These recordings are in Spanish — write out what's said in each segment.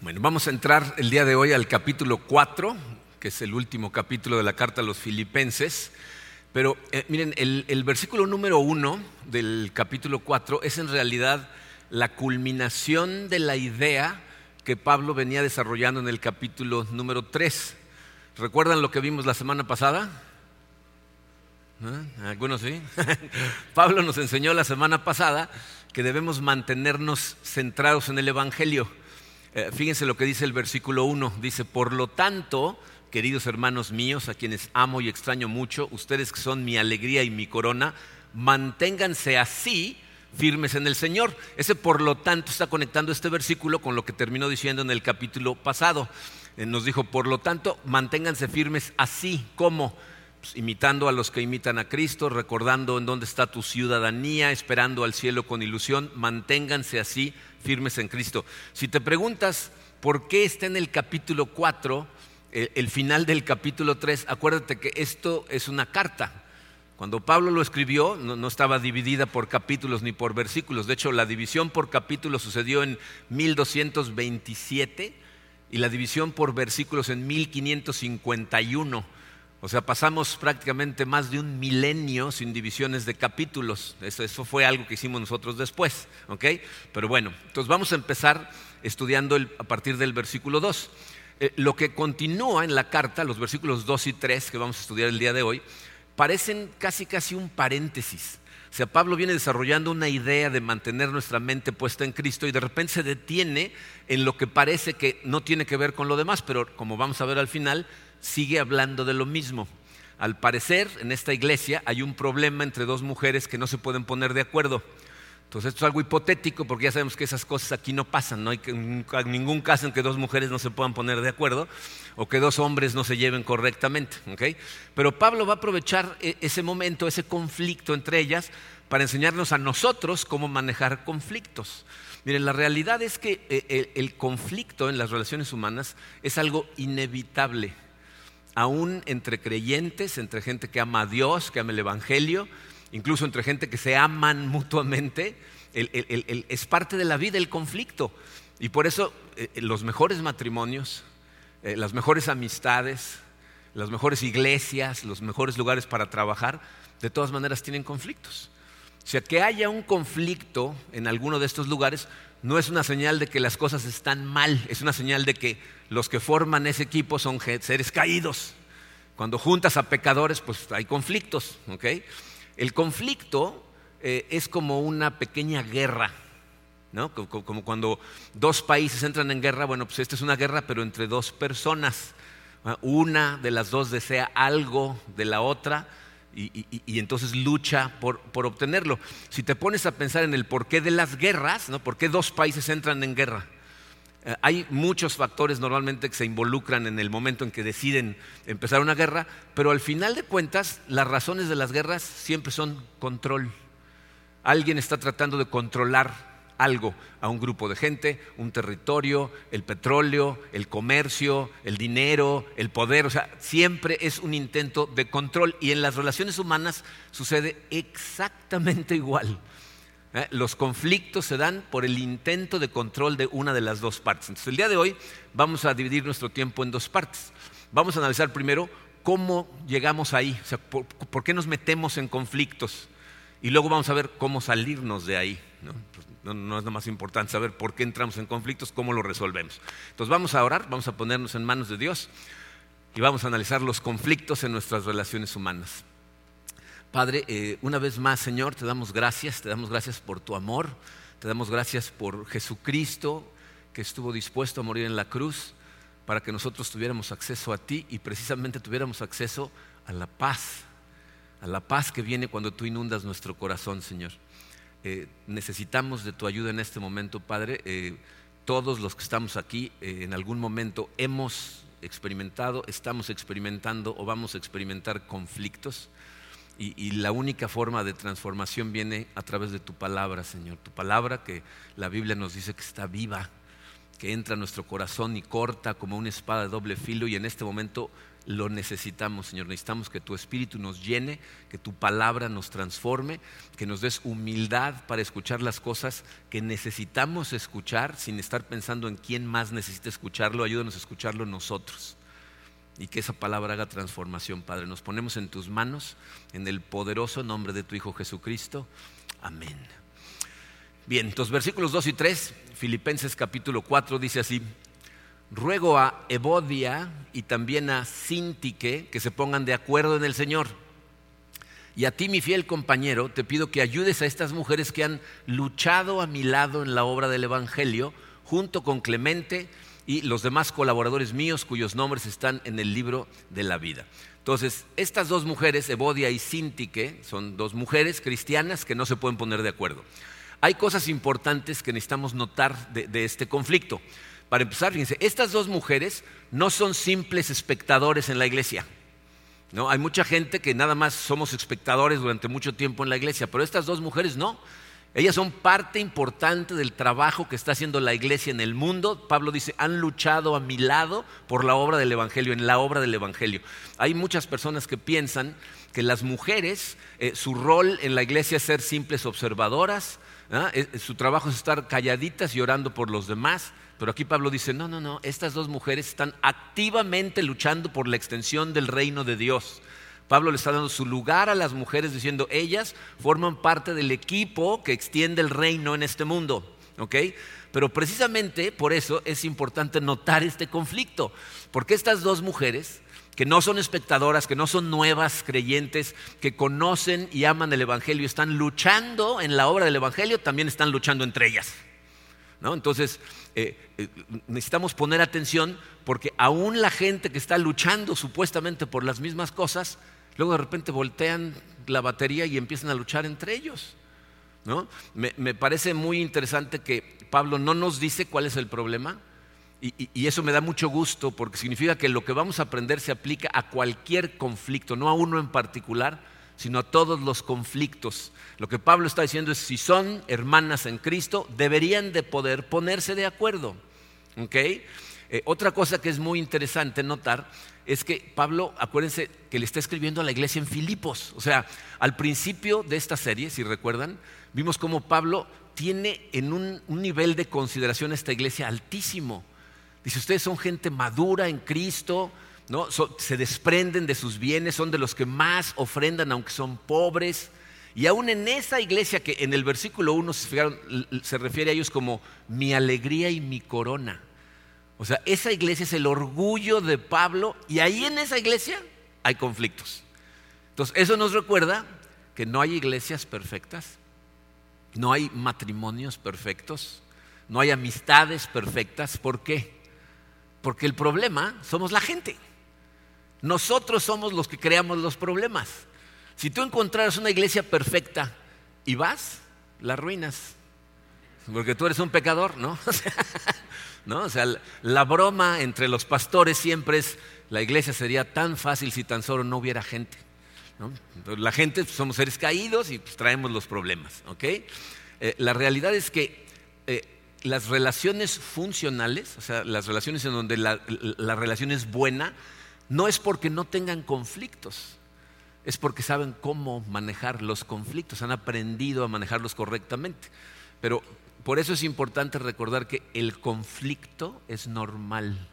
Bueno, vamos a entrar el día de hoy al capítulo 4, que es el último capítulo de la carta a los filipenses. Pero eh, miren, el, versículo número 1 del capítulo 4 es en realidad la culminación de la idea que Pablo venía desarrollando en el capítulo número 3. ¿Recuerdan lo que vimos la semana pasada? ¿Ah? ¿Algunos sí? Pablo nos enseñó la semana pasada que debemos mantenernos centrados en el Evangelio. Eh, fíjense lo que dice el versículo 1. Dice, por lo tanto, queridos hermanos míos, a quienes amo y extraño mucho, ustedes que son mi alegría y mi corona, manténganse así firmes en el Señor. Ese por lo tanto está conectando este versículo con lo que terminó diciendo en el capítulo pasado. Eh, nos dijo, por lo tanto, manténganse firmes así como pues, imitando a los que imitan a Cristo, recordando en dónde está tu ciudadanía, esperando al cielo con ilusión, manténganse así firmes en Cristo. Si te preguntas por qué está en el capítulo 4, el, final del capítulo 3, acuérdate que esto es una carta. Cuando Pablo lo escribió, no, estaba dividida por capítulos ni por versículos. De hecho, la división por capítulos sucedió en 1227 y la división por versículos en 1551. O sea, pasamos prácticamente más de un milenio sin divisiones de capítulos. Eso, eso fue algo que hicimos nosotros después. ¿ok? Pero bueno, entonces vamos a empezar estudiando el, a partir del versículo 2. Eh, lo que continúa en la carta, los versículos 2 y 3 que vamos a estudiar el día de hoy, parecen casi casi un paréntesis. O sea, Pablo viene desarrollando una idea de mantener nuestra mente puesta en Cristo y de repente se detiene en lo que parece que no tiene que ver con lo demás, pero como vamos a ver al final, sigue hablando de lo mismo. Al parecer, en esta iglesia hay un problema entre dos mujeres que no se pueden poner de acuerdo. Entonces esto es algo hipotético porque ya sabemos que esas cosas aquí no pasan, no hay ningún caso en que dos mujeres no se puedan poner de acuerdo o que dos hombres no se lleven correctamente. Pero Pablo va a aprovechar e, ese momento, ese conflicto entre ellas, para enseñarnos a nosotros cómo manejar conflictos. Miren, la realidad es que eh, el conflicto en las relaciones humanas es algo inevitable, aún entre creyentes, entre gente que ama a Dios, que ama el Evangelio incluso entre gente que se aman mutuamente, es parte de la vida el conflicto. Y por eso eh, los mejores matrimonios, eh, las mejores amistades, las mejores iglesias, los mejores lugares para trabajar, de todas maneras tienen conflictos. O sea, que haya un conflicto en alguno de estos lugares no es una señal de que las cosas están mal, es una señal de que los que forman ese equipo son seres caídos. Cuando juntas a pecadores, pues hay conflictos, ¿ok? El conflicto eh, es como una pequeña guerra, ¿no? Como, cuando dos países entran en guerra, bueno, pues esta es una guerra, pero entre dos personas. Una de las dos desea algo de la otra y, entonces lucha por, por, obtenerlo. Si te pones a pensar en el porqué de las guerras, ¿no? ¿Por qué dos países entran en guerra? Eh, hay muchos factores normalmente que se involucran en el momento en que deciden empezar una guerra, pero al final de cuentas las razones de las guerras siempre son control. Alguien está tratando de controlar algo a un grupo de gente, un territorio, el petróleo, el comercio, el dinero, el poder, o sea, siempre es un intento de control y en las relaciones humanas sucede exactamente igual. ¿Eh? Los conflictos se dan por el intento de control de una de las dos partes. Entonces, el día de hoy vamos a dividir nuestro tiempo en dos partes. Vamos a analizar primero cómo llegamos ahí, o sea, por, qué nos metemos en conflictos. Y luego vamos a ver cómo salirnos de ahí. No, no es lo más importante saber por qué entramos en conflictos, cómo lo resolvemos. Entonces vamos a orar, vamos a ponernos en manos de Dios y vamos a analizar los conflictos en nuestras relaciones humanas. Padre, eh, una vez más, Señor, te damos gracias, te damos gracias por tu amor, te damos gracias por Jesucristo que estuvo dispuesto a morir en la cruz para que nosotros tuviéramos acceso a ti y precisamente tuviéramos acceso a la paz, a la paz que viene cuando tú inundas nuestro corazón, Señor. Eh, necesitamos de tu ayuda en este momento, Padre. Eh, todos los que estamos aquí eh, en algún momento hemos experimentado, estamos experimentando o vamos a experimentar conflictos. Y, y, la única forma de transformación viene a través de tu palabra, Señor. Tu palabra que la Biblia nos dice que está viva que entra a nuestro corazón y corta como una espada de doble filo y en este momento lo necesitamos, Señor. Necesitamos que tu Espíritu nos llene, que tu palabra nos transforme, que nos des humildad para escuchar las cosas que necesitamos escuchar sin estar pensando en quién más necesita escucharlo. Ayúdanos a escucharlo nosotros. Y que esa palabra haga transformación, Padre. Nos ponemos en tus manos, en el poderoso nombre de tu Hijo Jesucristo. Amén. Bien, entonces versículos 2 y 3, Filipenses capítulo 4 dice así, ruego a Evodia y también a Sintique que se pongan de acuerdo en el Señor. Y a ti, mi fiel compañero, te pido que ayudes a estas mujeres que han luchado a mi lado en la obra del Evangelio, junto con Clemente y los demás colaboradores míos cuyos nombres están en el libro de la vida. Entonces, estas dos mujeres, Evodia y Sintique, son dos mujeres cristianas que no se pueden poner de acuerdo. Hay cosas importantes que necesitamos notar de, este conflicto. Para empezar, fíjense, estas dos mujeres no son simples espectadores en la iglesia. ¿no? Hay mucha gente que nada más somos espectadores durante mucho tiempo en la iglesia, pero estas dos mujeres no. Ellas son parte importante del trabajo que está haciendo la iglesia en el mundo. Pablo dice, han luchado a mi lado por la obra del Evangelio, en la obra del Evangelio. Hay muchas personas que piensan que las mujeres, eh, su rol en la iglesia es ser simples observadoras, ¿ah? Eh, su trabajo es estar calladitas y orando por los demás. Pero aquí Pablo dice, no, no, no, estas dos mujeres están activamente luchando por la extensión del reino de Dios. Pablo le está dando su lugar a las mujeres diciendo, ellas forman parte del equipo que extiende el reino en este mundo. ¿ok? Pero precisamente por eso es importante notar este conflicto, porque estas dos mujeres que no son espectadoras, que no son nuevas creyentes, que conocen y aman el Evangelio, están luchando en la obra del Evangelio, también están luchando entre ellas. ¿No? Entonces, eh, eh, necesitamos poner atención porque aún la gente que está luchando supuestamente por las mismas cosas, luego de repente voltean la batería y empiezan a luchar entre ellos. ¿no? me parece muy interesante que Pablo no nos dice cuál es el problema, y, eso me da mucho gusto porque significa que lo que vamos a aprender se aplica a cualquier conflicto, no a uno en particular, sino a todos los conflictos. Lo que Pablo está diciendo es, si son hermanas en Cristo, deberían de poder ponerse de acuerdo. Eh, otra cosa que es muy interesante notar es que Pablo, acuérdense que le está escribiendo a la iglesia en Filipos. O sea, al principio de esta serie, si recuerdan, vimos cómo Pablo tiene en un, un nivel de consideración a esta iglesia altísimo. Dice, ustedes son gente madura en Cristo, ¿no? se desprenden de sus bienes, son de los que más ofrendan aunque son pobres. Y aún en esa iglesia que en el versículo 1 se refiere a ellos como mi alegría y mi corona. O sea, esa iglesia es el orgullo de Pablo y ahí en esa iglesia hay conflictos. Entonces, eso nos recuerda que no hay iglesias perfectas, no hay matrimonios perfectos, no hay amistades perfectas. ¿Por qué? Porque el problema somos la gente. Nosotros somos los que creamos los problemas. Si tú encontraras una iglesia perfecta y vas, la arruinas. Porque tú eres un pecador, ¿no? ¿no? O sea, la broma entre los pastores siempre es, la iglesia sería tan fácil si tan solo no hubiera gente. La gente pues, somos seres caídos y pues, traemos los problemas. ¿okay? Eh, la realidad es que eh, las relaciones funcionales, o sea, las relaciones en donde la, relación es buena, no es porque no tengan conflictos, es porque saben cómo manejar los conflictos, han aprendido a manejarlos correctamente. Pero por eso es importante recordar que el conflicto es normal.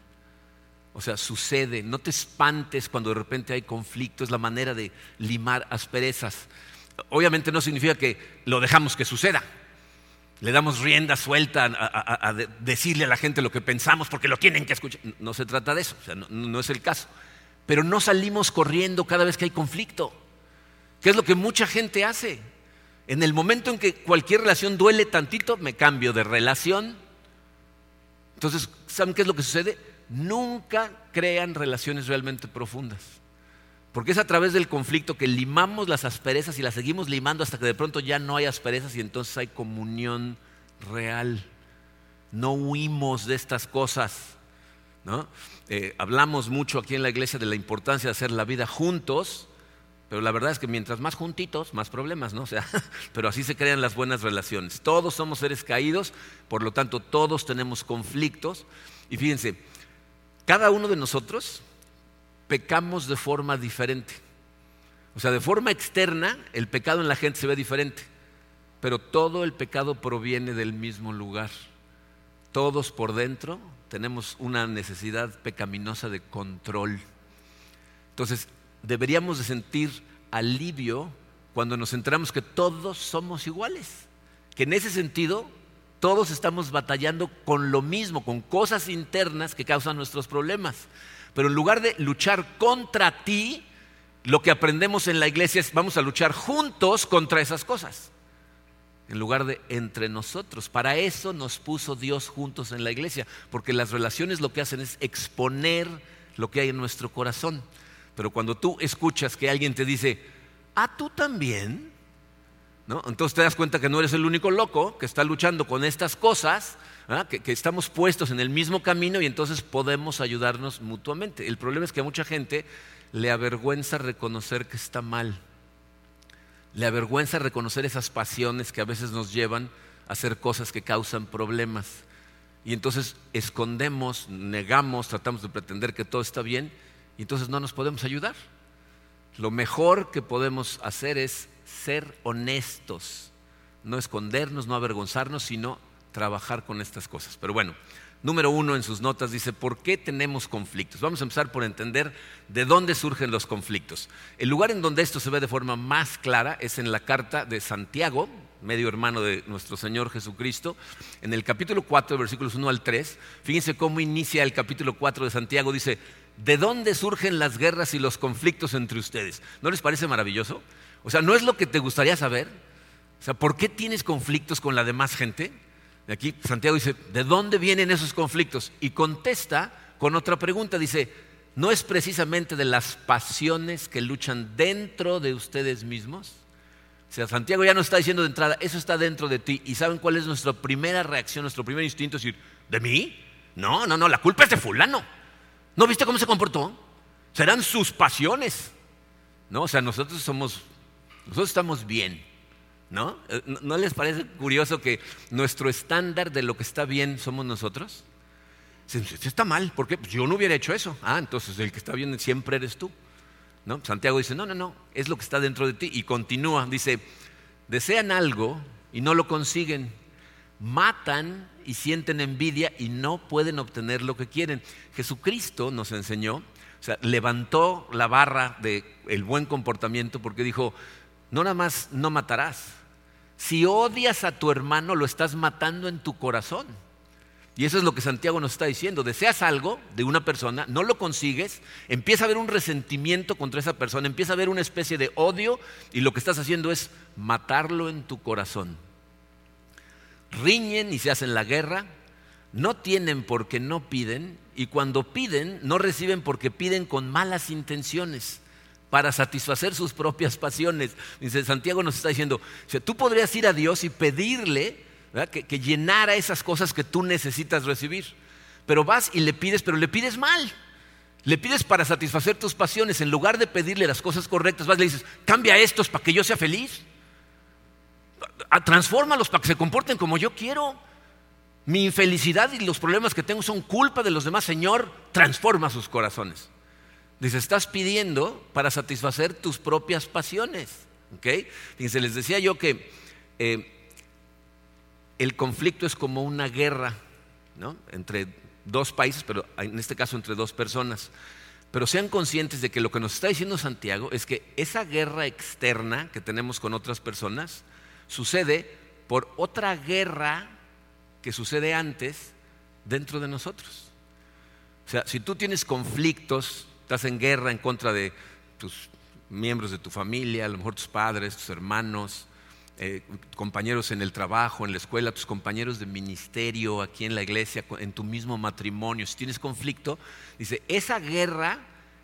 O sea, sucede, no te espantes cuando de repente hay conflicto, es la manera de limar asperezas. Obviamente no significa que lo dejamos que suceda, le damos rienda suelta a, decirle a la gente lo que pensamos porque lo tienen que escuchar. No se trata de eso, no, es el caso. Pero no salimos corriendo cada vez que hay conflicto, que es lo que mucha gente hace. En el momento en que cualquier relación duele tantito, me cambio de relación. Entonces, ¿saben qué es lo que sucede? Nunca crean relaciones realmente profundas. Porque es a través del conflicto que limamos las asperezas y las seguimos limando hasta que de pronto ya no hay asperezas y entonces hay comunión real. No huimos de estas cosas. Eh, hablamos mucho aquí en la iglesia de la importancia de hacer la vida juntos, Pero la verdad es que mientras más juntitos, más problemas, ¿no? O sea, pero así se crean las buenas relaciones. Todos somos seres caídos, por lo tanto todos tenemos conflictos. Y fíjense, cada uno de nosotros pecamos de forma diferente. O sea, de forma externa, el pecado en la gente se ve diferente, pero todo el pecado proviene del mismo lugar. Todos por dentro tenemos una necesidad pecaminosa de control. Entonces, deberíamos de sentir alivio cuando nos enteramos que todos somos iguales, que en ese sentido todos estamos batallando con lo mismo, con cosas internas que causan nuestros problemas. Pero en lugar de luchar contra ti, lo que aprendemos en la iglesia es vamos a luchar juntos contra esas cosas. En lugar de entre nosotros. Para eso nos puso Dios juntos en la iglesia. Porque las relaciones lo que hacen es exponer lo que hay en nuestro corazón. Pero cuando tú escuchas que alguien te dice, ah, tú también, ¿no? Entonces te das cuenta que no eres el único loco que está luchando con estas cosas, que, que, estamos puestos en el mismo camino y entonces podemos ayudarnos mutuamente. El problema es que a mucha gente le avergüenza reconocer que está mal. Le avergüenza reconocer esas pasiones que a veces nos llevan a hacer cosas que causan problemas. Y entonces escondemos, negamos, tratamos de pretender que todo está bien y entonces no nos podemos ayudar. Lo mejor que podemos hacer es ser honestos, no escondernos, no avergonzarnos, sino trabajar con estas cosas. Pero bueno, número uno en sus notas dice, ¿por qué tenemos conflictos? Vamos a empezar por entender de dónde surgen los conflictos. El lugar en donde esto se ve de forma más clara es en la carta de Santiago, medio hermano de nuestro Señor Jesucristo, en el capítulo 4, versículos 1 al 3. Fíjense cómo inicia el capítulo 4 de Santiago, dice, ¿de dónde surgen las guerras y los conflictos entre ustedes? ¿No les parece maravilloso? O sea, ¿no es lo que te gustaría saber? O sea, ¿por qué tienes conflictos con la demás gente? Aquí Santiago dice, ¿de dónde vienen esos conflictos? Y contesta con otra pregunta, dice, ¿no es precisamente de las pasiones que luchan dentro de ustedes mismos? O sea, Santiago ya nos está diciendo de entrada, eso está dentro de ti. ¿Y saben cuál es nuestra primera reacción, nuestro primer instinto? Es decir, ¿de mí? No, no, no, la culpa es de fulano. ¿No viste cómo se comportó? Serán sus pasiones. ¿No? O sea, nosotros somos, nosotros estamos bien. ¿No? Eh, ¿No les parece curioso que nuestro estándar de lo que está bien somos nosotros? Si está mal, ¿por qué? Pues yo no hubiera hecho eso. Ah, entonces el que está bien siempre eres tú. ¿No? Santiago dice, no, no, no, es lo que está dentro de ti. Y continúa, dice, desean algo y no lo consiguen matan y sienten envidia y no pueden obtener lo que quieren. Jesucristo nos enseñó, o sea, levantó la barra del el buen comportamiento porque dijo, no nada más no matarás. Si odias a tu hermano, lo estás matando en tu corazón. Y eso es lo que Santiago nos está diciendo. Deseas algo de una persona, no lo consigues, empieza a haber un resentimiento contra esa persona, empieza a haber una especie de odio y lo que estás haciendo es matarlo en tu corazón riñen y se hacen la guerra, no tienen porque no piden y cuando piden no reciben porque piden con malas intenciones para satisfacer sus propias pasiones. Dice Santiago nos está diciendo, tú podrías ir a Dios y pedirle que, que llenara esas cosas que tú necesitas recibir, pero vas y le pides, pero le pides mal. Le pides para satisfacer tus pasiones, en lugar de pedirle las cosas correctas, vas y le dices, cambia estos para que yo sea feliz transfórmalos para que se comporten como yo quiero. Mi infelicidad y los problemas que tengo son culpa de los demás. Señor, transforma sus corazones. Dice, estás pidiendo para satisfacer tus propias pasiones. ¿Okay? Dice, les decía yo que eh, el conflicto es como una guerra ¿no? entre dos países, pero en este caso entre dos personas. Pero sean conscientes de que lo que nos está diciendo Santiago es que esa guerra externa que tenemos con otras personas, sucede por otra guerra que sucede antes dentro de nosotros. O sea, si tú tienes conflictos, estás en guerra en contra de tus miembros de tu familia, a lo mejor tus padres, tus hermanos, eh, compañeros en el trabajo, en la escuela, tus compañeros de ministerio, aquí en la iglesia, en tu mismo matrimonio, si tienes conflicto, dice, esa guerra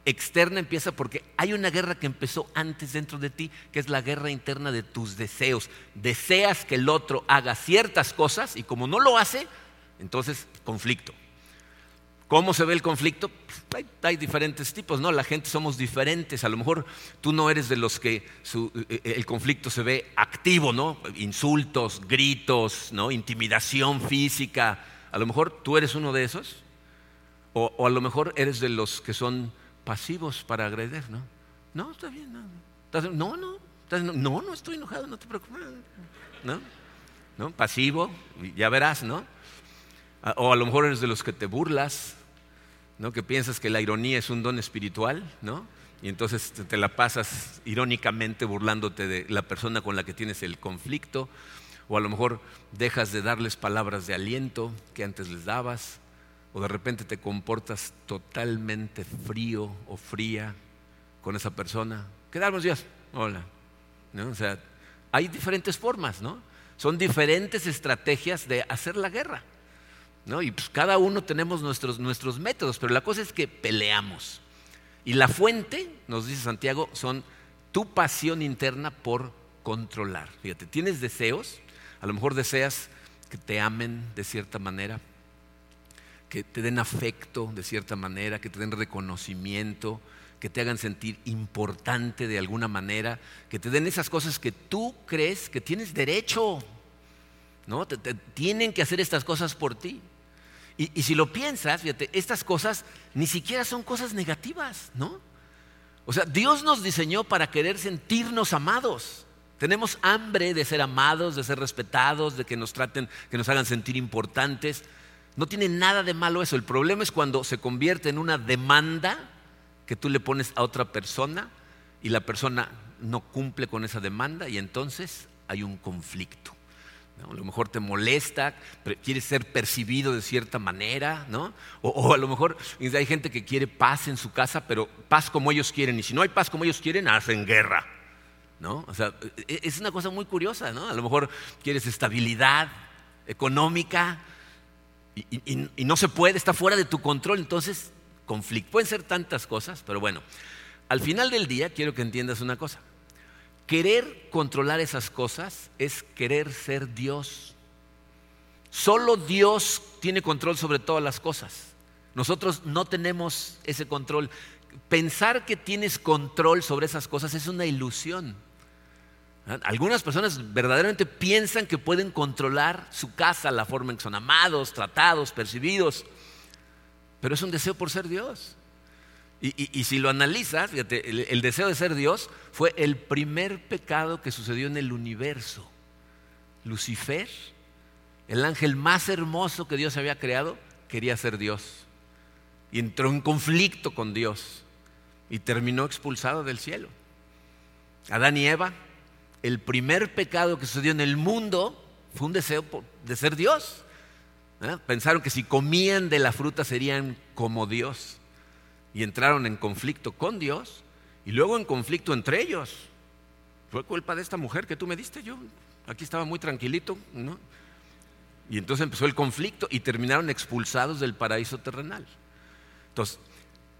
externa empieza porque hay una guerra que empezó antes dentro de ti, que es la guerra interna de tus deseos. Deseas que el otro haga ciertas cosas y como no lo hace, entonces conflicto. ¿Cómo se ve el conflicto? Pues, hay, diferentes tipos, ¿no? La gente somos diferentes. A lo mejor tú no eres de los que eh, eh, el conflicto se ve activo, ¿no? Insultos, gritos, ¿no? Intimidación física. A lo mejor tú eres uno de esos. O, a lo mejor eres de los que son pasivos para agredir, ¿no? No, está bien, no. No, no, no, no estoy enojado, no te preocupes. ¿No? ¿No? Pasivo, ya verás, ¿no? O a lo mejor eres de los que te burlas, ¿no? que piensas que la ironía es un don espiritual, ¿no? y entonces te la pasas irónicamente burlándote de la persona con la que tienes el conflicto, o a lo mejor dejas de darles palabras de aliento que antes les dabas, o de repente te comportas totalmente frío o fría con esa persona. ¿Qué tal, días? Hola. O sea, hay diferentes formas, ¿no? Son diferentes estrategias de hacer la guerra. Y pues cada uno tenemos nuestros, nuestros métodos, pero la cosa es que peleamos. Y la fuente, nos dice Santiago, son tu pasión interna por controlar. Fíjate, tienes deseos, a lo mejor deseas que te amen de cierta manera, que te den afecto de cierta manera, que te den reconocimiento, que te hagan sentir importante de alguna manera, que te den esas cosas que tú crees que tienes derecho. ¿no? tienen que hacer estas cosas por ti. Y, si lo piensas, fíjate, estas cosas ni siquiera son cosas negativas, ¿no? O sea, Dios nos diseñó para querer sentirnos amados. Tenemos hambre de ser amados, de ser respetados, de que nos traten, que nos hagan sentir importantes. No tiene nada de malo eso. El problema es cuando se convierte en una demanda que tú le pones a otra persona y la persona no cumple con esa demanda y entonces hay un conflicto. A lo mejor te molesta, quieres ser percibido de cierta manera, ¿no? O, a lo mejor hay gente que quiere paz en su casa, pero paz como ellos quieren. Y si no hay paz como ellos quieren, hacen guerra, ¿no? O sea, e, es una cosa muy curiosa, ¿no? A lo mejor quieres estabilidad económica y, y no se puede, está fuera de tu control, entonces conflicto. Pueden ser tantas cosas, pero bueno, al final del día quiero que entiendas una cosa. Querer controlar esas cosas es querer ser Dios. Solo Dios tiene control sobre todas las cosas. Nosotros no tenemos ese control. Pensar que tienes control sobre esas cosas es una ilusión. Algunas personas verdaderamente piensan que pueden controlar su casa, la forma en que son amados, tratados, percibidos, pero es un deseo por ser Dios. Y, si lo analizas, fíjate, el, deseo de ser Dios fue el primer pecado que sucedió en el universo. Lucifer, el ángel más hermoso que Dios había creado, quería ser Dios. Y entró en conflicto con Dios y terminó expulsado del cielo. Adán y Eva, el primer pecado que sucedió en el mundo fue un deseo de ser Dios. Pensaron que si comían de la fruta serían como Dios y entraron en conflicto con Dios y luego en conflicto entre ellos. Fue culpa de esta mujer que tú me diste, yo aquí estaba muy tranquilito, ¿no? Y entonces empezó el conflicto y terminaron expulsados del paraíso terrenal. Entonces,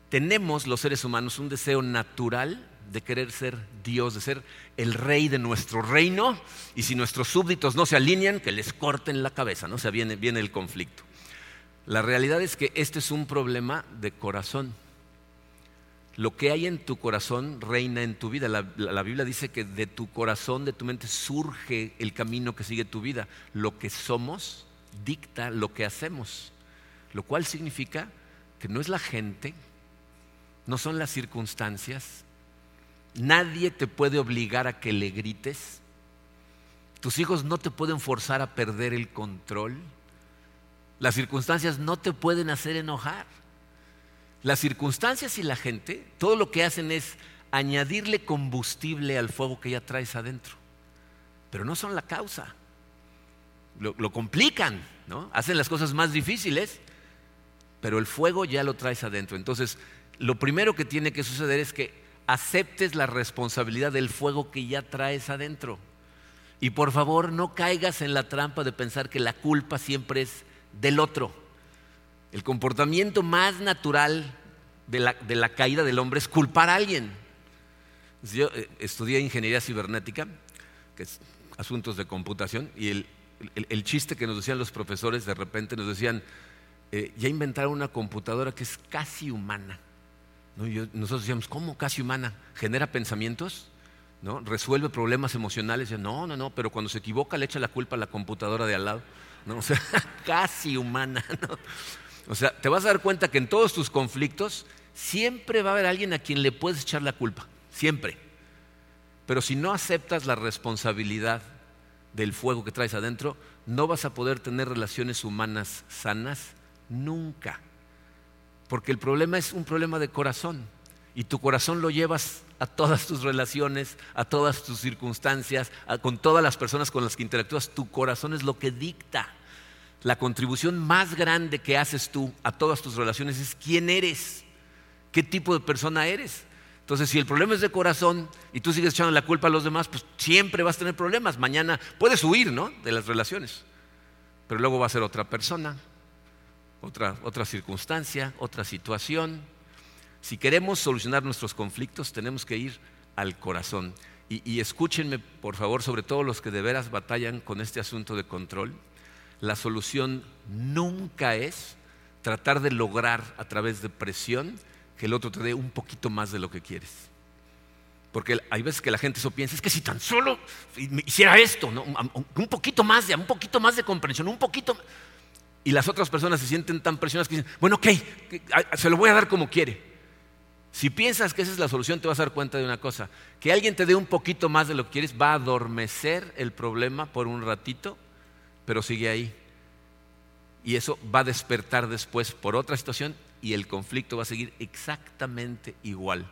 tenemos los seres humanos un deseo natural de querer ser Dios, de ser el rey de nuestro reino, y si nuestros súbditos no se alinean, que les corten la cabeza, ¿no? O sea, viene, viene el conflicto. La realidad es que este es un problema de corazón. Lo que hay en tu corazón reina en tu vida. La, Biblia dice que de tu corazón, de tu mente, surge el camino que sigue tu vida. Lo que somos dicta lo que hacemos. Lo cual significa que no es la gente, no son las circunstancias. Nadie te puede obligar a que le grites. Tus hijos no te pueden forzar a perder el control. Las circunstancias no te pueden hacer enojar. Las circunstancias y la gente, todo lo que hacen es añadirle combustible al fuego que ya traes adentro. Pero no son la causa. Lo, complican, ¿no? Hacen las cosas más difíciles, pero el fuego ya lo traes adentro. Entonces, lo primero que tiene que suceder es que aceptes la responsabilidad del fuego que ya traes adentro. Y por favor, no caigas en la trampa de pensar que la culpa siempre es del otro. El comportamiento más natural de la, caída del hombre es culpar a alguien. Yo eh, estudié ingeniería cibernética, que es asuntos de computación, y el, chiste que nos decían los profesores de repente nos decían, eh, ya inventaron una computadora que es casi humana. nosotros decíamos, ¿cómo casi humana? ¿Genera pensamientos? ¿No? ¿Resuelve problemas emocionales? No, no, no, pero cuando se equivoca le echa la culpa a la computadora de al lado. ¿no? O sea, casi humana. ¿no? O sea, te vas a dar cuenta que en todos tus conflictos siempre va a haber alguien a quien le puedes echar la culpa. Siempre. Pero si no aceptas la responsabilidad del fuego que traes adentro, no vas a poder tener relaciones humanas sanas nunca. Porque el problema es un problema de corazón. Y tu corazón lo llevas a todas tus relaciones, a todas tus circunstancias, con todas las personas con las que interactúas. Tu corazón es lo que dicta. La contribución más grande que haces tú a todas tus relaciones es quién eres, qué tipo de persona eres. Entonces, si el problema es de corazón y tú sigues echando la culpa a los demás, pues siempre vas a tener problemas. Mañana puedes huir, ¿no? De las relaciones. Pero luego va a ser otra persona, otra, otra circunstancia, otra situación. Si queremos solucionar nuestros conflictos, tenemos que ir al corazón. Y, y escúchenme, por favor, sobre todo los que de veras batallan con este asunto de control. La solución nunca es tratar de lograr a través de presión que el otro te dé un poquito más de lo que quieres. Porque hay veces que la gente eso piensa, es que si tan solo hiciera esto, ¿no? un poquito más de, un poquito más de comprensión, un poquito y las otras personas se sienten tan presionadas que dicen, bueno, ok, se lo voy a dar como quiere. Si piensas que esa es la solución, te vas a dar cuenta de una cosa, que alguien te dé un poquito más de lo que quieres va a adormecer el problema por un ratito, pero sigue ahí. Y eso va a despertar después por otra situación y el conflicto va a seguir exactamente igual.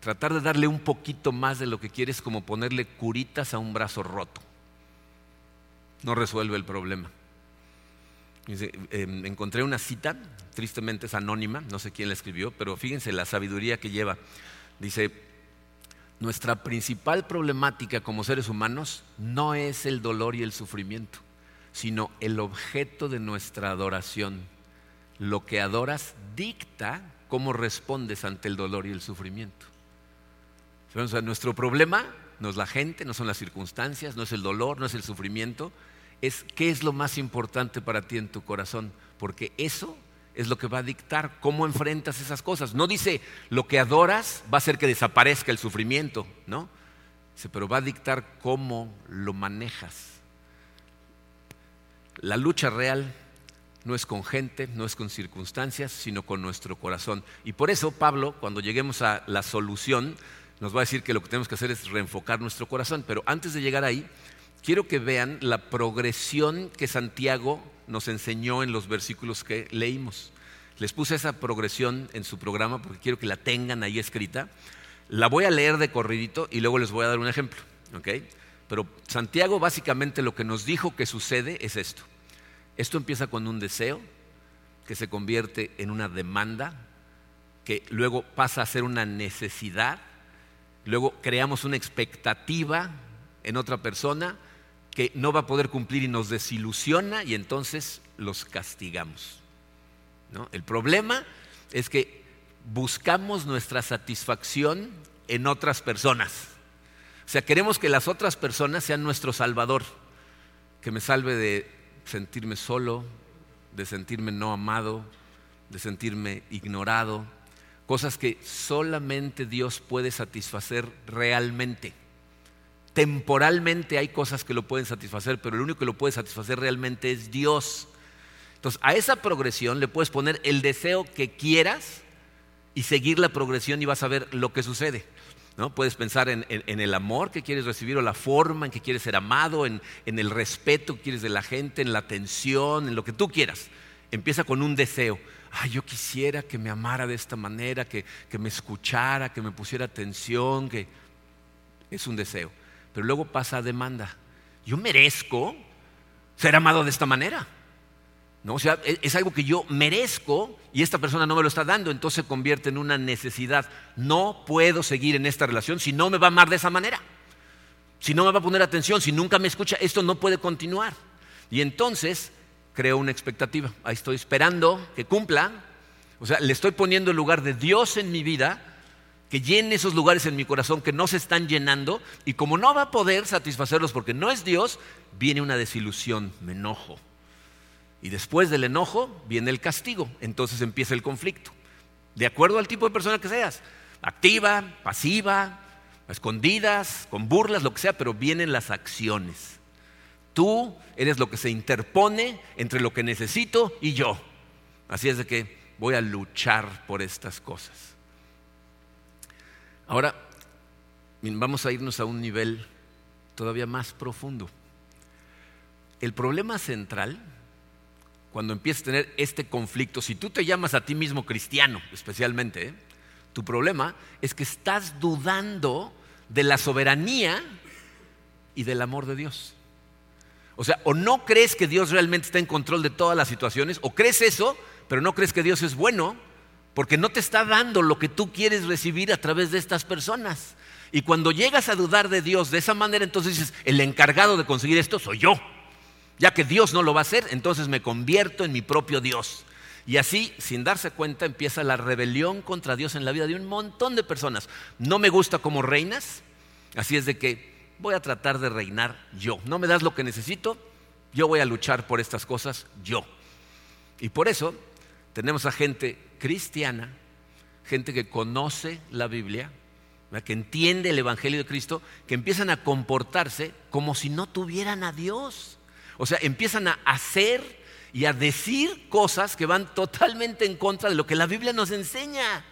Tratar de darle un poquito más de lo que quieres como ponerle curitas a un brazo roto. No resuelve el problema. Em, encontré una cita, tristemente es anónima, no sé quién la escribió, pero fíjense la sabiduría que lleva. Dice, nuestra principal problemática como seres humanos no es el dolor y el sufrimiento, sino el objeto de nuestra adoración lo que adoras dicta cómo respondes ante el dolor y el sufrimiento. nuestro problema no es la gente, no son las circunstancias, no es el dolor, no es el sufrimiento, es qué es lo más importante para ti en tu corazón, porque eso es lo que va a dictar cómo enfrentas esas cosas. No dice lo que adoras va a hacer que desaparezca el sufrimiento, ¿no? pero va a dictar cómo lo manejas. La lucha real no es con gente, no es con circunstancias, sino con nuestro corazón. Y por eso Pablo, cuando lleguemos a la solución, nos va a decir que lo que tenemos que hacer es reenfocar nuestro corazón. Pero antes de llegar ahí, quiero que vean la progresión que Santiago nos enseñó en los versículos que leímos. Les puse esa progresión en su programa porque quiero que la tengan ahí escrita. La voy a leer de corridito y luego les voy a dar un ejemplo. Pero Santiago básicamente lo que nos dijo que sucede es esto. Esto empieza con un deseo que se convierte en una demanda, que luego pasa a ser una necesidad, luego creamos una expectativa en otra persona que no va a poder cumplir y nos desilusiona y entonces los castigamos. El problema es que buscamos nuestra satisfacción en otras personas. O sea, queremos que las otras personas sean nuestro salvador, que me salve de sentirme solo, de sentirme no amado, de sentirme ignorado, cosas que solamente Dios puede satisfacer realmente. Temporalmente hay cosas que lo pueden satisfacer, pero el único que lo puede satisfacer realmente es Dios. Entonces, a esa progresión le puedes poner el deseo que quieras y seguir la progresión y vas a ver lo que sucede. ¿No? Puedes pensar en, el amor que quieres recibir o la forma en que quieres ser amado, en, el respeto que quieres de la gente, en la atención, en lo que tú quieras. Empieza con un deseo. Ay, yo quisiera que me amara de esta manera, que, que me escuchara, que me pusiera atención, que es un deseo. Pero luego pasa a demanda. Yo merezco ser amado de esta manera. ¿No? O sea, e, es algo que yo merezco y esta persona no me lo está dando, entonces se convierte en una necesidad. No puedo seguir en esta relación si no me va a amar de esa manera. Si no me va a poner atención, si nunca me escucha, esto no puede continuar. Y entonces creo una expectativa. Ahí estoy esperando que cumpla. O sea, le estoy poniendo el lugar de Dios en mi vida, que llene esos lugares en mi corazón que no se están llenando. Y como no va a poder satisfacerlos porque no es Dios, viene una desilusión, me enojo Y después del enojo viene el castigo, entonces empieza el conflicto. De acuerdo al tipo de persona que seas, activa, pasiva, escondidas, con burlas, lo que sea, pero vienen las acciones. Tú eres lo que se interpone entre lo que necesito y yo. Así es de que voy a luchar por estas cosas. Ahora, vamos a irnos a un nivel todavía más profundo. El problema central, cuando empiezas a tener este conflicto, si tú te llamas a ti mismo cristiano, especialmente, ¿eh? tu problema es que estás dudando de la soberanía y del amor de Dios. O sea, o no crees que Dios realmente está en control de todas las situaciones, o crees eso, pero no crees que Dios es bueno, porque no te está dando lo que tú quieres recibir a través de estas personas. Y cuando llegas a dudar de Dios de esa manera, entonces dices, el encargado de conseguir esto soy yo. Ya que Dios no lo va a hacer, entonces me convierto en mi propio Dios. Y así, sin darse cuenta, empieza la rebelión contra Dios en la vida de un montón de personas. No me gusta como reinas, así es de que voy a tratar de reinar yo. No me das lo que necesito, yo voy a luchar por estas cosas yo. Y por eso tenemos a gente cristiana, gente que conoce la Biblia, que entiende el Evangelio de Cristo, que empiezan a comportarse como si no tuvieran a Dios. O sea, empiezan a hacer y a decir cosas que van totalmente en contra de lo que la Biblia nos enseña.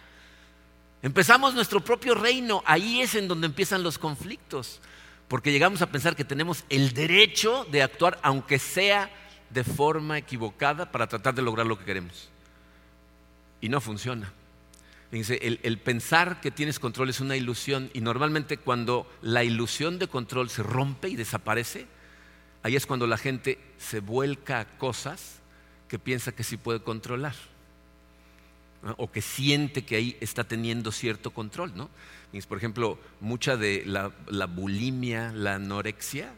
Empezamos nuestro propio reino, ahí es en donde empiezan los conflictos, porque llegamos a pensar que tenemos el derecho de actuar aunque sea de forma equivocada para tratar de lograr lo que queremos. Y no funciona. el, el, pensar que tienes control es una ilusión y normalmente cuando la ilusión de control se rompe y desaparece, Ahí es cuando la gente se vuelca a cosas que piensa que sí puede controlar. O que siente que ahí está teniendo cierto control. ¿no? Por ejemplo, mucha de la, bulimia, la anorexia,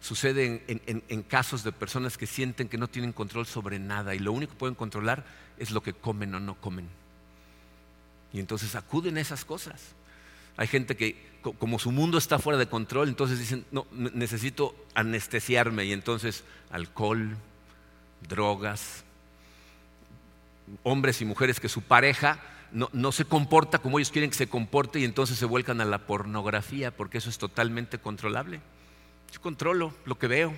sucede en, casos de personas que sienten que no tienen control sobre nada y lo único que pueden controlar es lo que comen o no comen. Y entonces acuden a esas cosas. Hay gente que como su mundo está fuera de control, entonces dicen, no, necesito anestesiarme y entonces alcohol, drogas, hombres y mujeres que su pareja no, no, se comporta como ellos quieren que se comporte y entonces se vuelcan a la pornografía porque eso es totalmente controlable. Yo controlo lo que veo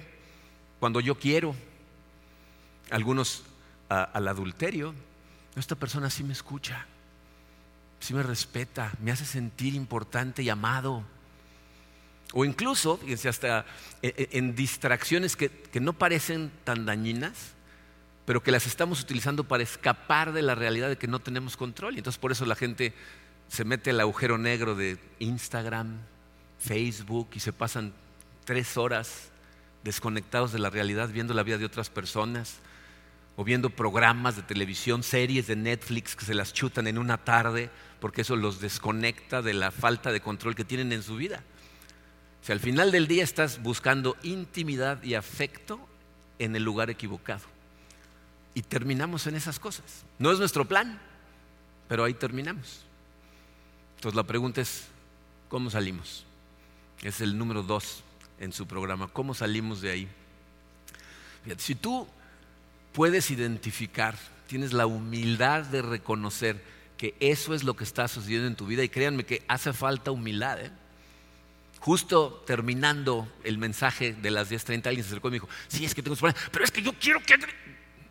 cuando yo quiero. Algunos al adulterio. Esta persona sí me escucha si me respeta, me hace sentir importante y amado. O incluso, fíjense, hasta e, e, en, distracciones que, que no parecen tan dañinas, pero que las estamos utilizando para escapar de la realidad de que no tenemos control. Y entonces por eso la gente se mete al agujero negro de Instagram, Facebook y se pasan tres horas desconectados de la realidad viendo la vida de otras personas o viendo programas de televisión, series de Netflix que se las chutan en una tarde, porque eso los desconecta de la falta de control que tienen en su vida. Si al final del día estás buscando intimidad y afecto en el lugar equivocado. Y terminamos en esas cosas. No es nuestro plan, pero ahí terminamos. Entonces la pregunta es, ¿cómo salimos? Es el número dos en su programa. ¿Cómo salimos de ahí? si tú puedes identificar, tienes la humildad de reconocer que eso es lo que está sucediendo en tu vida y créanme que hace falta humildad. ¿eh? Justo terminando el mensaje de las 10.30 alguien se acercó y me dijo, sí, es que tengo problemas, pero es que yo quiero que...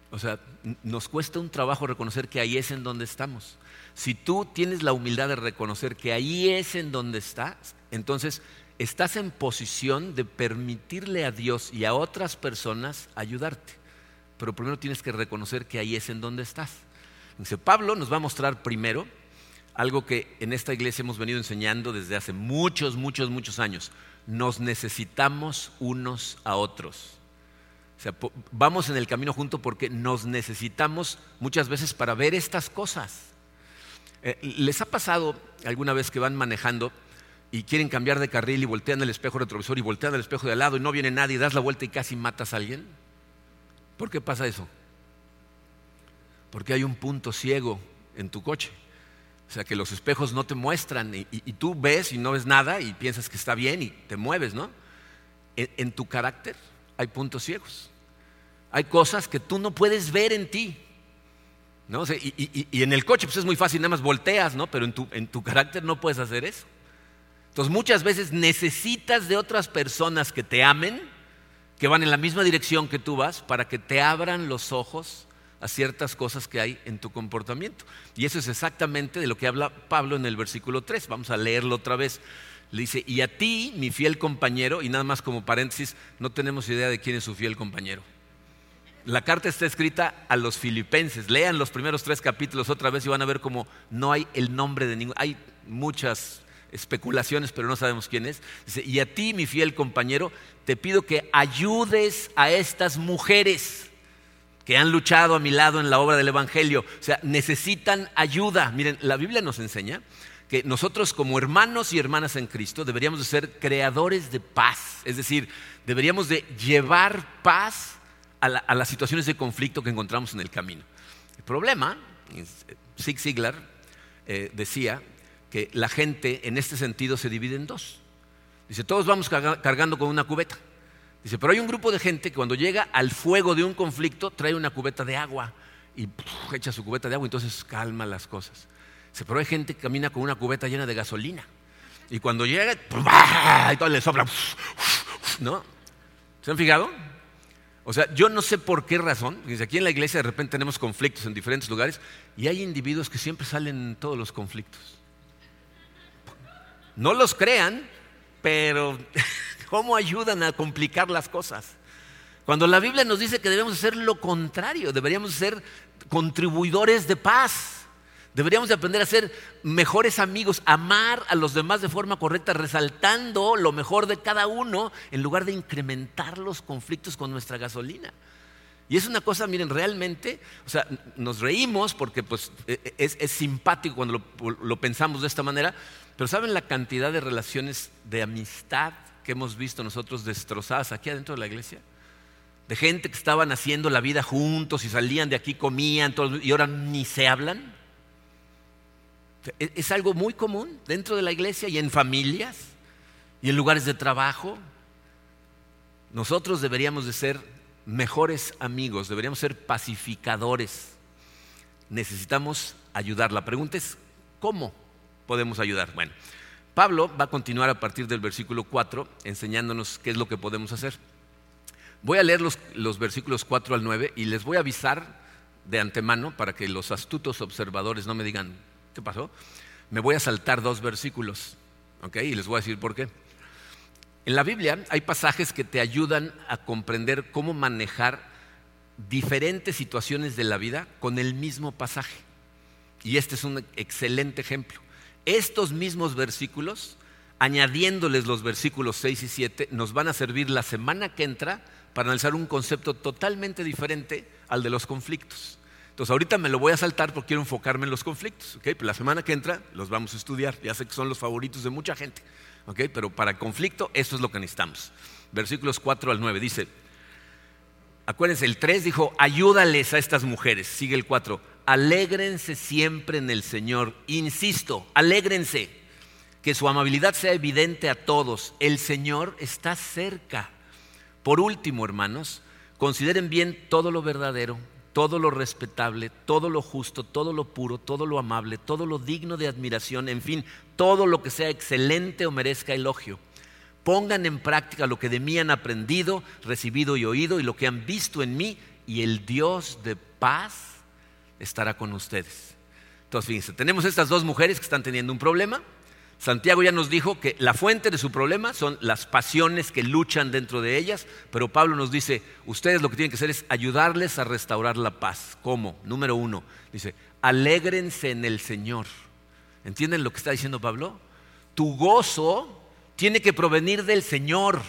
O sea, nos cuesta un trabajo reconocer que ahí es en donde estamos. Si tú tienes la humildad de reconocer que ahí es en donde estás, entonces estás en posición de permitirle a Dios y a otras personas ayudarte pero primero tienes que reconocer que ahí es en donde estás. Dice, Pablo nos va a mostrar primero algo que en esta iglesia hemos venido enseñando desde hace muchos, muchos, muchos años. Nos necesitamos unos a otros. O sea, vamos en el camino junto porque nos necesitamos muchas veces para ver estas cosas. Eh, ¿Les ha pasado alguna vez que van manejando y quieren cambiar de carril y voltean el espejo retrovisor y voltean el espejo de al lado y no viene nadie, das la vuelta y casi matas a alguien? ¿Por qué pasa eso? Porque hay un punto ciego en tu coche. O sea, que los espejos no te muestran y, tú ves y no ves nada y piensas que está bien y te mueves, ¿no? En, tu carácter hay puntos ciegos. Hay cosas que tú no puedes ver en ti. ¿no? y, en el coche pues es muy fácil, nada más volteas, ¿no? pero en tu, en tu carácter no puedes hacer eso. Entonces muchas veces necesitas de otras personas que te amen, que van en la misma dirección que tú vas, para que te abran los ojos a ciertas cosas que hay en tu comportamiento. Y eso es exactamente de lo que habla Pablo en el versículo 3. Vamos a leerlo otra vez. Le dice, y a ti, mi fiel compañero, y nada más como paréntesis, no tenemos idea de quién es su fiel compañero. La carta está escrita a los filipenses. Lean los primeros tres capítulos otra vez y van a ver cómo no hay el nombre de ningún. Hay muchas especulaciones, pero no sabemos quién es. Dice, y a ti, mi fiel compañero, te pido que ayudes a estas mujeres que han luchado a mi lado en la obra del Evangelio. O sea, necesitan ayuda. Miren, la Biblia nos enseña que nosotros como hermanos y hermanas en Cristo deberíamos de ser creadores de paz. Es decir, deberíamos de llevar paz a, las situaciones de conflicto que encontramos en el camino. El problema, Zig Ziglar eh, decía que la gente en este sentido se divide en dos. Dice, todos vamos cargando con una cubeta. Dice, pero hay un grupo de gente que cuando llega al fuego de un conflicto trae una cubeta de agua y echa su cubeta de agua y entonces calma las cosas. Dice, pero hay gente que camina con una cubeta llena de gasolina y cuando llega, y todo le sopla. ¿No? ¿Se han fijado? O sea, yo no sé por qué razón, desde aquí en la iglesia de repente tenemos conflictos en diferentes lugares y hay individuos que siempre salen en todos los conflictos. No los crean, pero ¿cómo ayudan a complicar las cosas? Cuando la Biblia nos dice que debemos hacer lo contrario, deberíamos ser contribuidores de paz. Deberíamos de aprender a ser mejores amigos, amar a los demás de forma correcta, resaltando lo mejor de cada uno en lugar de incrementar los conflictos con nuestra gasolina. Y es una cosa, miren, realmente, o sea, nos reímos porque pues, e, e, es, simpático cuando lo, pensamos de esta manera, pero ¿saben la cantidad de relaciones de amistad que hemos visto nosotros destrozadas aquí adentro de la iglesia? De gente que estaban haciendo la vida juntos y salían de aquí, comían, y ahora ni se hablan. Es algo muy común dentro de la iglesia y en familias y en lugares de trabajo. Nosotros deberíamos de ser mejores amigos, deberíamos ser pacificadores. Necesitamos ayudar. La pregunta es, ¿cómo podemos ayudar? Bueno, Pablo va a continuar a partir del versículo 4 enseñándonos qué es lo que podemos hacer. Voy a leer los, los versículos 4 al 9 y les voy a avisar de antemano para que los astutos observadores no me digan, ¿Qué pasó? Me voy a saltar dos versículos, ¿ok? Y les voy a decir por qué. En la Biblia hay pasajes que te ayudan a comprender cómo manejar diferentes situaciones de la vida con el mismo pasaje. Y este es un excelente ejemplo. Estos mismos versículos, añadiéndoles los versículos 6 y 7, nos van a servir la semana que entra para analizar un concepto totalmente diferente al de los conflictos. Entonces ahorita me lo voy a saltar porque quiero enfocarme en los conflictos. ¿okay? la semana que entra los vamos a estudiar. Ya sé que son los favoritos de mucha gente. Pero para el conflicto esto es lo que necesitamos. Versículos 4 al 9 dice, acuérdense, el 3 dijo, ayúdales a estas mujeres. Sigue el 4, alégrense siempre en el Señor. Insisto, alégrense. Que su amabilidad sea evidente a todos. El Señor está cerca. Por último, hermanos, consideren bien todo lo verdadero todo lo respetable, todo lo justo, todo lo puro, todo lo amable, todo lo digno de admiración, en fin, todo lo que sea excelente o merezca elogio. Pongan en práctica lo que de mí han aprendido, recibido y oído y lo que han visto en mí y el Dios de paz estará con ustedes. Entonces, fíjense, tenemos estas dos mujeres que están teniendo un problema, Santiago ya nos dijo que la fuente de su problema son las pasiones que luchan dentro de ellas, pero Pablo nos dice, ustedes lo que tienen que hacer es ayudarles a restaurar la paz. ¿Cómo? Número uno, dice, alégrense en el Señor. ¿Entienden lo que está diciendo Pablo? Tu gozo tiene que provenir del Señor,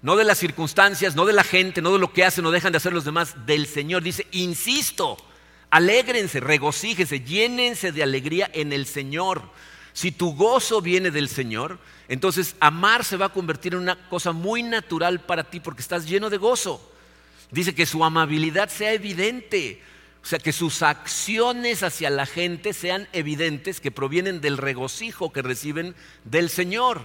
no de las circunstancias, no de la gente, no de lo que hacen o dejan de hacer los demás, del Señor. Dice, insisto, alégrense, regocíjense, llénense de alegría en el Señor. Si tu gozo viene del Señor, entonces amar se va a convertir en una cosa muy natural para ti porque estás lleno de gozo. Dice que su amabilidad sea evidente, o sea, que sus acciones hacia la gente sean evidentes, que provienen del regocijo que reciben del Señor.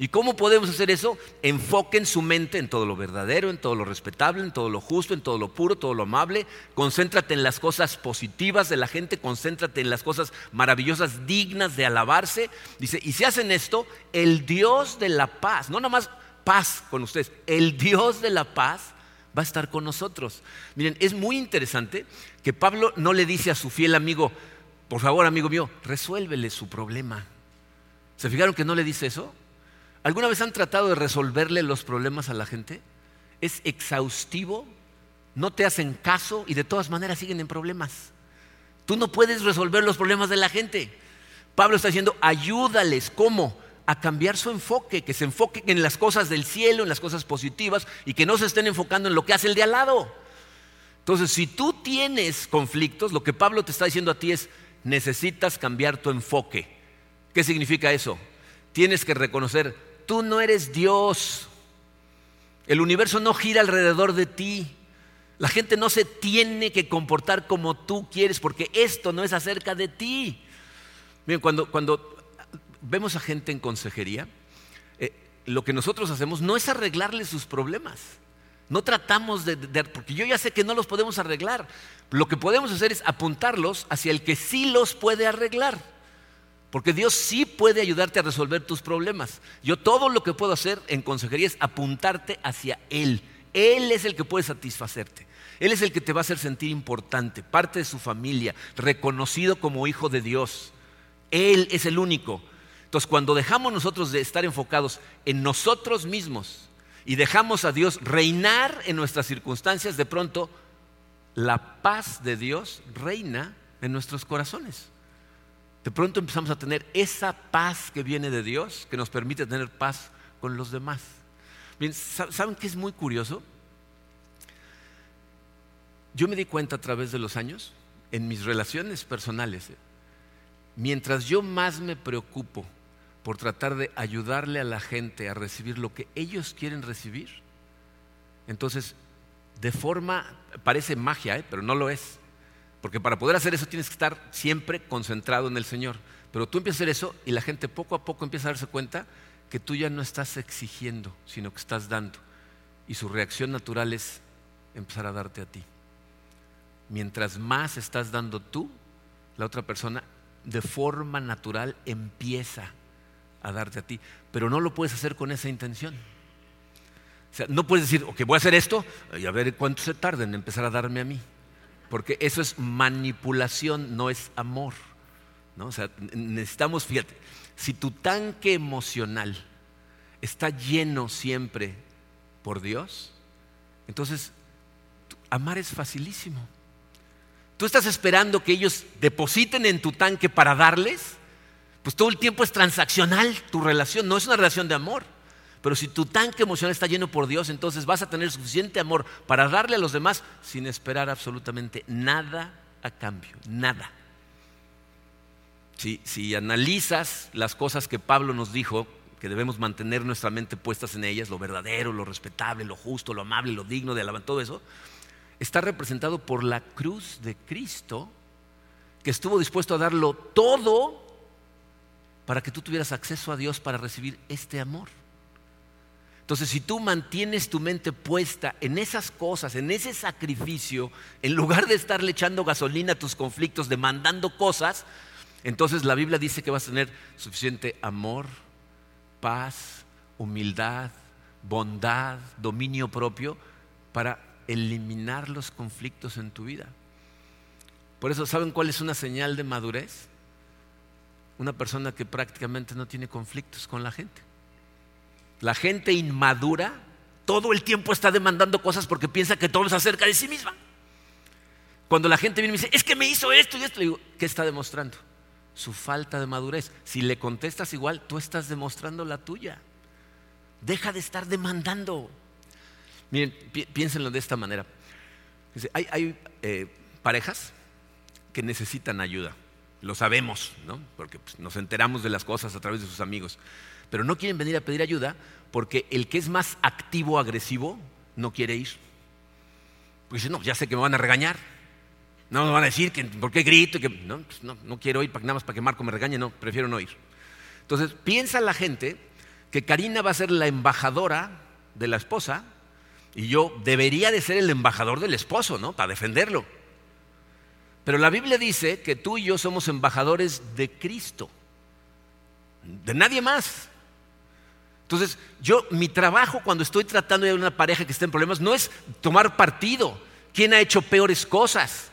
¿Y cómo podemos hacer eso? Enfoquen su mente en todo lo verdadero, en todo lo respetable, en todo lo justo, en todo lo puro, todo lo amable. Concéntrate en las cosas positivas de la gente, concéntrate en las cosas maravillosas, dignas de alabarse. Dice, y si hacen esto, el Dios de la paz, no nada más paz con ustedes, el Dios de la paz va a estar con nosotros. Miren, es muy interesante que Pablo no le dice a su fiel amigo, por favor amigo mío, resuélvele su problema. ¿Se fijaron que no le dice eso? ¿Alguna vez han tratado de resolverle los problemas a la gente? Es exhaustivo, no te hacen caso y de todas maneras siguen en problemas. Tú no puedes resolver los problemas de la gente. Pablo está diciendo, ayúdales. ¿Cómo? A cambiar su enfoque, que se enfoquen en las cosas del cielo, en las cosas positivas y que no se estén enfocando en lo que hace el de al lado. Entonces, si tú tienes conflictos, lo que Pablo te está diciendo a ti es, necesitas cambiar tu enfoque. ¿Qué significa eso? Tienes que reconocer, tú no eres Dios. El universo no gira alrededor de ti. La gente no se tiene que comportar como tú quieres porque esto no es acerca de ti. Miren, cuando, cuando vemos a gente en consejería, eh, lo que nosotros hacemos no es arreglarle sus problemas. No tratamos de, de, porque yo ya sé que no los podemos arreglar. Lo que podemos hacer es apuntarlos hacia el que sí los puede arreglar. Porque Dios sí puede ayudarte a resolver tus problemas. Yo todo lo que puedo hacer en consejería es apuntarte hacia Él. Él es el que puede satisfacerte. Él es el que te va a hacer sentir importante, parte de su familia, reconocido como hijo de Dios. Él es el único. Entonces, cuando dejamos nosotros de estar enfocados en nosotros mismos y dejamos a Dios reinar en nuestras circunstancias, de pronto la paz de Dios reina en nuestros corazones de pronto empezamos a tener esa paz que viene de Dios, que nos permite tener paz con los demás. Bien, ¿saben qué es muy curioso? Yo me di cuenta a través de los años, en mis relaciones personales, ¿eh? mientras yo más me preocupo por tratar de ayudarle a la gente a recibir lo que ellos quieren recibir, entonces, de forma, parece magia, ¿eh? pero no lo es porque para poder hacer eso tienes que estar siempre concentrado en el Señor. Pero tú empiezas a hacer eso y la gente poco a poco empieza a darse cuenta que tú ya no estás exigiendo, sino que estás dando. Y su reacción natural es empezar a darte a ti. Mientras más estás dando tú, la otra persona de forma natural empieza a darte a ti. Pero no lo puedes hacer con esa intención. O sea, no puedes decir, ok, voy a hacer esto y a ver cuánto se tarda en empezar a darme a mí porque eso es manipulación, no es amor. ¿no? O sea, necesitamos, fíjate, si tu tanque emocional está lleno siempre por Dios, entonces amar es facilísimo. Tú estás esperando que ellos depositen en tu tanque para darles, pues todo el tiempo es transaccional tu relación, no es una relación de amor. Pero si tu tanque emocional está lleno por Dios, entonces vas a tener suficiente amor para darle a los demás sin esperar absolutamente nada a cambio, nada. Si, analizas las cosas que Pablo nos dijo, que debemos mantener nuestra mente puestas en ellas, lo verdadero, lo respetable, lo justo, lo amable, lo digno de alabar, todo eso, está representado por la cruz de Cristo, que estuvo dispuesto a darlo todo para que tú tuvieras acceso a Dios para recibir este amor. Entonces, si tú mantienes tu mente puesta en esas cosas, en ese sacrificio, en lugar de estarle echando gasolina a tus conflictos, demandando cosas, entonces la Biblia dice que vas a tener suficiente amor, paz, humildad, bondad, dominio propio para eliminar los conflictos en tu vida. Por eso, ¿saben cuál es una señal de madurez? Una persona que prácticamente no tiene conflictos con la gente. La gente inmadura todo el tiempo está demandando cosas porque piensa que todo es acerca de sí misma. Cuando la gente viene y me dice, es que me hizo esto y esto, le digo, ¿qué está demostrando? Su falta de madurez. Si le contestas igual, tú estás demostrando la tuya. Deja de estar demandando. Miren, piénsenlo de esta manera. Hay, eh, parejas que necesitan ayuda. Lo sabemos, ¿no? Porque pues, nos enteramos de las cosas a través de sus amigos pero no quieren venir a pedir ayuda porque el que es más activo, agresivo, no quiere ir. Porque dice, no, ya sé que me van a regañar. No me van a decir que por qué grito, que pues no, no, quiero ir nada más para que Marco me regañe, no, prefiero no ir. Entonces, piensa la gente que Karina va a ser la embajadora de la esposa y yo debería de ser el embajador del esposo, ¿no? Para defenderlo. Pero la Biblia dice que tú y yo somos embajadores de Cristo, de nadie más. Entonces, yo, mi trabajo cuando estoy tratando de una pareja que está en problemas no es tomar partido, quién ha hecho peores cosas,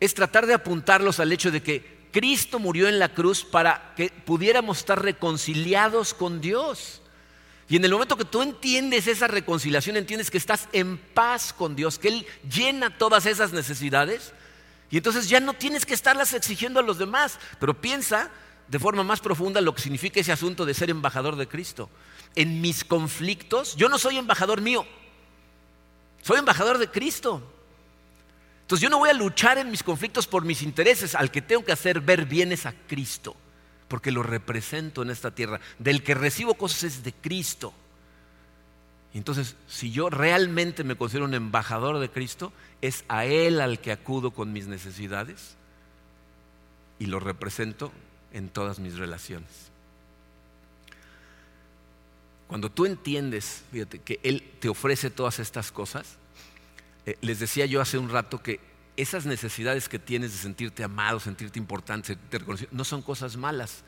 es tratar de apuntarlos al hecho de que Cristo murió en la cruz para que pudiéramos estar reconciliados con Dios. Y en el momento que tú entiendes esa reconciliación, entiendes que estás en paz con Dios, que Él llena todas esas necesidades. Y entonces ya no tienes que estarlas exigiendo a los demás. Pero piensa de forma más profunda lo que significa ese asunto de ser embajador de Cristo. En mis conflictos, yo no soy embajador mío, soy embajador de Cristo. Entonces yo no voy a luchar en mis conflictos por mis intereses, al que tengo que hacer ver bien es a Cristo porque lo represento en esta tierra. Del que recibo cosas es de Cristo. Entonces, si yo realmente me considero un embajador de Cristo, es a Él al que acudo con mis necesidades y lo represento en todas mis relaciones. Cuando tú entiendes, fíjate, que Él te ofrece todas estas cosas, eh, les decía yo hace un rato que esas necesidades que tienes de sentirte amado, sentirte importante, sentirte reconocido, no son cosas malas.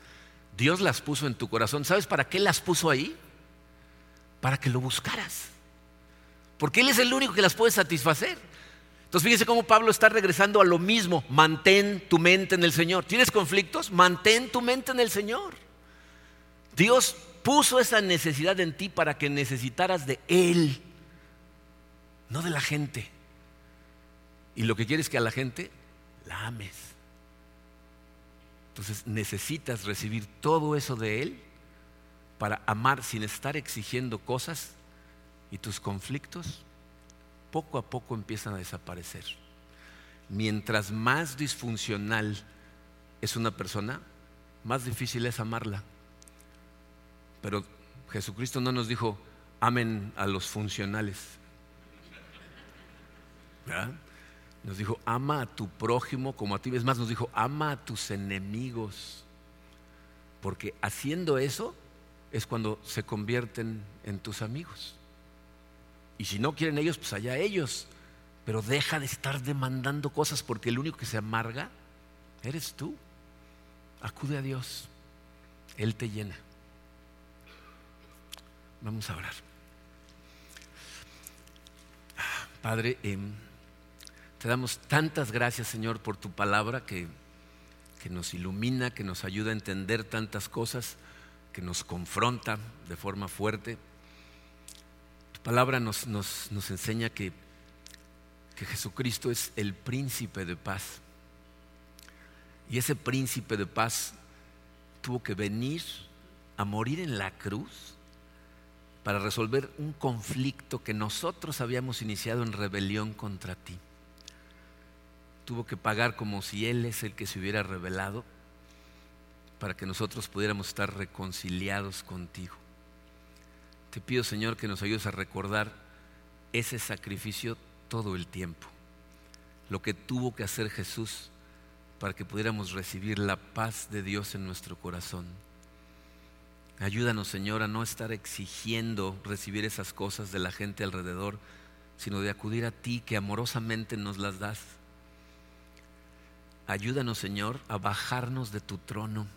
Dios las puso en tu corazón. ¿Sabes para qué las puso ahí? Para que lo buscaras. Porque Él es el único que las puede satisfacer. Entonces fíjense cómo Pablo está regresando a lo mismo. Mantén tu mente en el Señor. ¿Tienes conflictos? Mantén tu mente en el Señor. Dios puso esa necesidad en ti para que necesitaras de Él, no de la gente. Y lo que quieres es que a la gente la ames. Entonces necesitas recibir todo eso de Él para amar sin estar exigiendo cosas y tus conflictos poco a poco empiezan a desaparecer. Mientras más disfuncional es una persona, más difícil es amarla. Pero Jesucristo no nos dijo, amen a los funcionales. Nos dijo, ama a tu prójimo como a ti. Es más, nos dijo, ama a tus enemigos. Porque haciendo eso es cuando se convierten en tus amigos. Y si no quieren ellos, pues allá ellos. Pero deja de estar demandando cosas porque el único que se amarga eres tú. Acude a Dios. Él te llena. Vamos a orar. Padre, eh, te damos tantas gracias, Señor, por tu palabra que, que nos ilumina, que nos ayuda a entender tantas cosas, que nos confronta de forma fuerte. Palabra nos, nos, nos enseña que, que Jesucristo es el príncipe de paz. Y ese príncipe de paz tuvo que venir a morir en la cruz para resolver un conflicto que nosotros habíamos iniciado en rebelión contra ti tuvo que pagar como si Él es el que se hubiera revelado para que nosotros pudiéramos estar reconciliados contigo. Te pido, Señor, que nos ayudes a recordar ese sacrificio todo el tiempo, lo que tuvo que hacer Jesús para que pudiéramos recibir la paz de Dios en nuestro corazón. Ayúdanos, Señor, a no estar exigiendo recibir esas cosas de la gente alrededor, sino de acudir a ti que amorosamente nos las das Ayúdanos, Señor, a bajarnos de tu trono,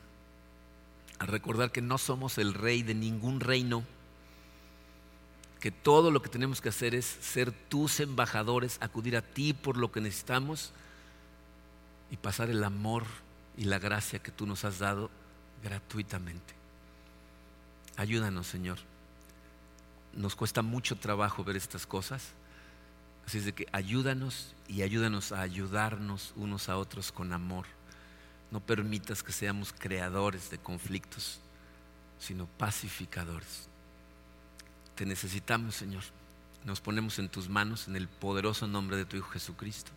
a recordar que no somos el rey de ningún reino, que todo lo que tenemos que hacer es ser tus embajadores, acudir a ti por lo que necesitamos y pasar el amor y la gracia que tú nos has dado gratuitamente. Ayúdanos, Señor. Nos cuesta mucho trabajo ver estas cosas Así es de que ayúdanos y ayúdanos a ayudarnos unos a otros con amor. No permitas que seamos creadores de conflictos, sino pacificadores. Te necesitamos, Señor. Nos ponemos en tus manos en el poderoso nombre de tu Hijo Jesucristo.